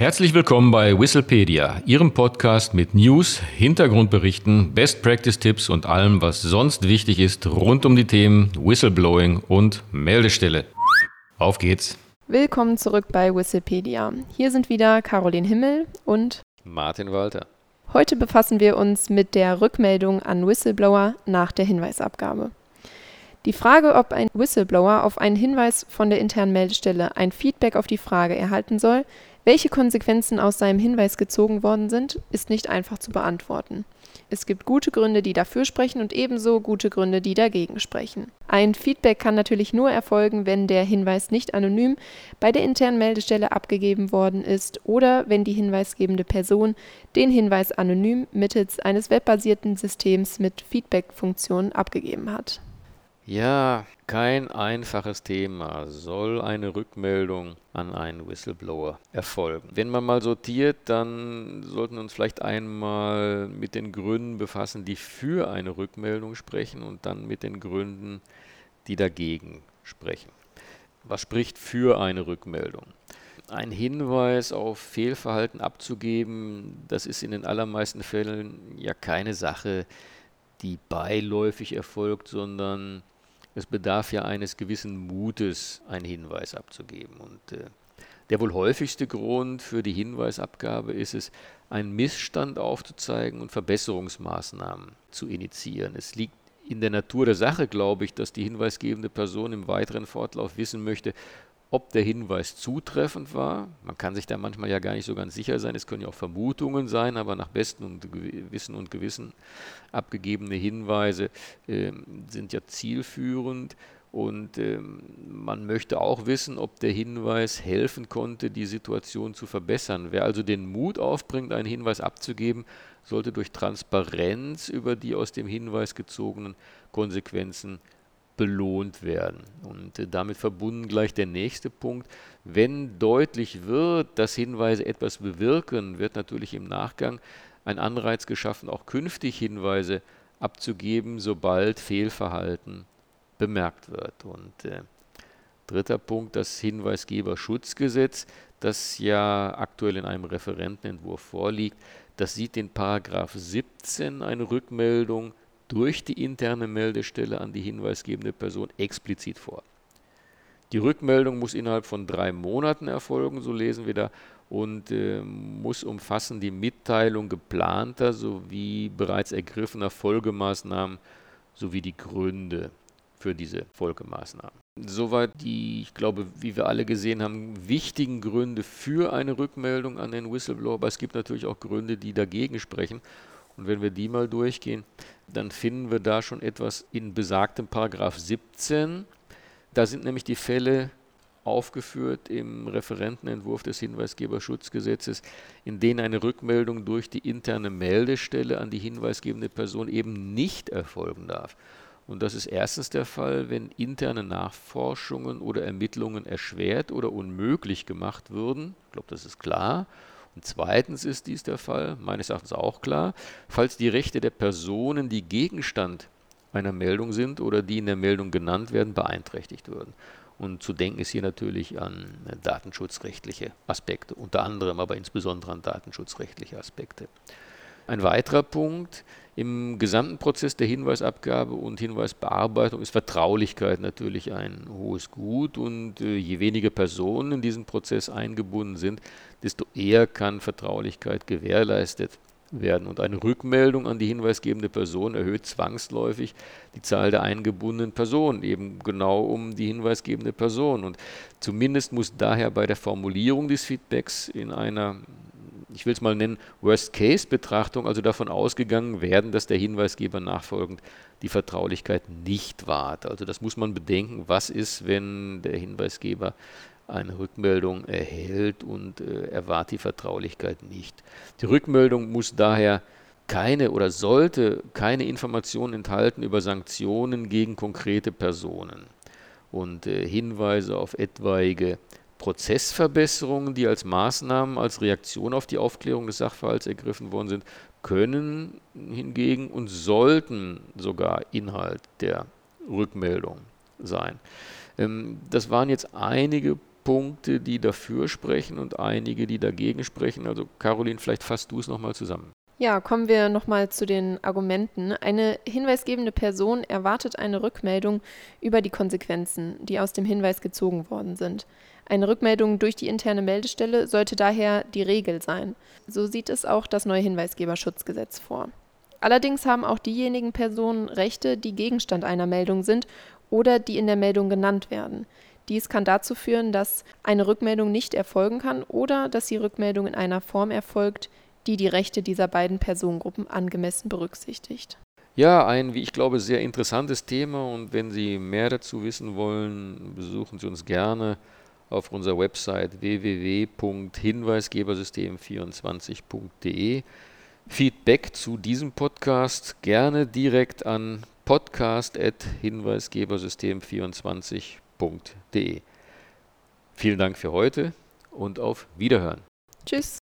Herzlich willkommen bei Whistlepedia, Ihrem Podcast mit News, Hintergrundberichten, Best Practice Tipps und allem, was sonst wichtig ist rund um die Themen Whistleblowing und Meldestelle. Auf geht's! Willkommen zurück bei Whistlepedia. Hier sind wieder Caroline Himmel und Martin Walter. Heute befassen wir uns mit der Rückmeldung an Whistleblower nach der Hinweisabgabe. Die Frage, ob ein Whistleblower auf einen Hinweis von der internen Meldestelle ein Feedback auf die Frage erhalten soll, welche Konsequenzen aus seinem Hinweis gezogen worden sind, ist nicht einfach zu beantworten. Es gibt gute Gründe, die dafür sprechen und ebenso gute Gründe, die dagegen sprechen. Ein Feedback kann natürlich nur erfolgen, wenn der Hinweis nicht anonym bei der internen Meldestelle abgegeben worden ist oder wenn die hinweisgebende Person den Hinweis anonym mittels eines webbasierten Systems mit Feedback-Funktion abgegeben hat. Ja, kein einfaches Thema. Soll eine Rückmeldung an einen Whistleblower erfolgen? Wenn man mal sortiert, dann sollten wir uns vielleicht einmal mit den Gründen befassen, die für eine Rückmeldung sprechen und dann mit den Gründen, die dagegen sprechen. Was spricht für eine Rückmeldung? Ein Hinweis auf Fehlverhalten abzugeben, das ist in den allermeisten Fällen ja keine Sache, die beiläufig erfolgt, sondern es bedarf ja eines gewissen Mutes, einen Hinweis abzugeben. Und äh, der wohl häufigste Grund für die Hinweisabgabe ist es, einen Missstand aufzuzeigen und Verbesserungsmaßnahmen zu initiieren. Es liegt in der Natur der Sache, glaube ich, dass die hinweisgebende Person im weiteren Fortlauf wissen möchte, ob der Hinweis zutreffend war. Man kann sich da manchmal ja gar nicht so ganz sicher sein. Es können ja auch Vermutungen sein, aber nach bestem Wissen und Gewissen abgegebene Hinweise äh, sind ja zielführend. Und ähm, man möchte auch wissen, ob der Hinweis helfen konnte, die Situation zu verbessern. Wer also den Mut aufbringt, einen Hinweis abzugeben, sollte durch Transparenz über die aus dem Hinweis gezogenen Konsequenzen belohnt werden. Und äh, damit verbunden gleich der nächste Punkt. Wenn deutlich wird, dass Hinweise etwas bewirken, wird natürlich im Nachgang ein Anreiz geschaffen, auch künftig Hinweise abzugeben, sobald Fehlverhalten bemerkt wird. Und äh, dritter Punkt, das Hinweisgeberschutzgesetz, das ja aktuell in einem Referentenentwurf vorliegt, das sieht in Paragraph 17 eine Rückmeldung durch die interne Meldestelle an die hinweisgebende Person explizit vor. Die Rückmeldung muss innerhalb von drei Monaten erfolgen, so lesen wir da, und äh, muss umfassen die Mitteilung geplanter sowie bereits ergriffener Folgemaßnahmen sowie die Gründe für diese Folgemaßnahmen. Soweit die, ich glaube, wie wir alle gesehen haben, wichtigen Gründe für eine Rückmeldung an den Whistleblower, aber es gibt natürlich auch Gründe, die dagegen sprechen. Und wenn wir die mal durchgehen, dann finden wir da schon etwas in besagtem Paragraph 17. Da sind nämlich die Fälle aufgeführt im Referentenentwurf des Hinweisgeberschutzgesetzes, in denen eine Rückmeldung durch die interne Meldestelle an die hinweisgebende Person eben nicht erfolgen darf. Und das ist erstens der Fall, wenn interne Nachforschungen oder Ermittlungen erschwert oder unmöglich gemacht würden. Ich glaube, das ist klar. Und zweitens ist dies der Fall, meines Erachtens auch klar, falls die Rechte der Personen, die Gegenstand einer Meldung sind oder die in der Meldung genannt werden, beeinträchtigt würden. Und zu denken ist hier natürlich an datenschutzrechtliche Aspekte, unter anderem aber insbesondere an datenschutzrechtliche Aspekte. Ein weiterer Punkt im gesamten Prozess der Hinweisabgabe und Hinweisbearbeitung ist Vertraulichkeit natürlich ein hohes Gut und äh, je weniger Personen in diesen Prozess eingebunden sind, desto eher kann Vertraulichkeit gewährleistet werden. Und eine Rückmeldung an die hinweisgebende Person erhöht zwangsläufig die Zahl der eingebundenen Personen, eben genau um die hinweisgebende Person. Und zumindest muss daher bei der Formulierung des Feedbacks in einer ich will es mal nennen, Worst-Case-Betrachtung, also davon ausgegangen werden, dass der Hinweisgeber nachfolgend die Vertraulichkeit nicht wahrt. Also das muss man bedenken, was ist, wenn der Hinweisgeber eine Rückmeldung erhält und äh, er wahrt die Vertraulichkeit nicht. Die Rückmeldung muss daher keine oder sollte keine Informationen enthalten über Sanktionen gegen konkrete Personen und äh, Hinweise auf etwaige Prozessverbesserungen, die als Maßnahmen, als Reaktion auf die Aufklärung des Sachverhalts ergriffen worden sind, können hingegen und sollten sogar Inhalt der Rückmeldung sein. Ähm, das waren jetzt einige Punkte, die dafür sprechen und einige, die dagegen sprechen. Also Caroline, vielleicht fasst du es nochmal zusammen. Ja, kommen wir nochmal zu den Argumenten. Eine hinweisgebende Person erwartet eine Rückmeldung über die Konsequenzen, die aus dem Hinweis gezogen worden sind. Eine Rückmeldung durch die interne Meldestelle sollte daher die Regel sein. So sieht es auch das neue Hinweisgeberschutzgesetz vor. Allerdings haben auch diejenigen Personen Rechte, die Gegenstand einer Meldung sind oder die in der Meldung genannt werden. Dies kann dazu führen, dass eine Rückmeldung nicht erfolgen kann oder dass die Rückmeldung in einer Form erfolgt, die die Rechte dieser beiden Personengruppen angemessen berücksichtigt. Ja, ein, wie ich glaube, sehr interessantes Thema und wenn Sie mehr dazu wissen wollen, besuchen Sie uns gerne auf unserer Website www.hinweisgebersystem24.de. Feedback zu diesem Podcast gerne direkt an podcast.hinweisgebersystem24.de. Vielen Dank für heute und auf Wiederhören. Tschüss.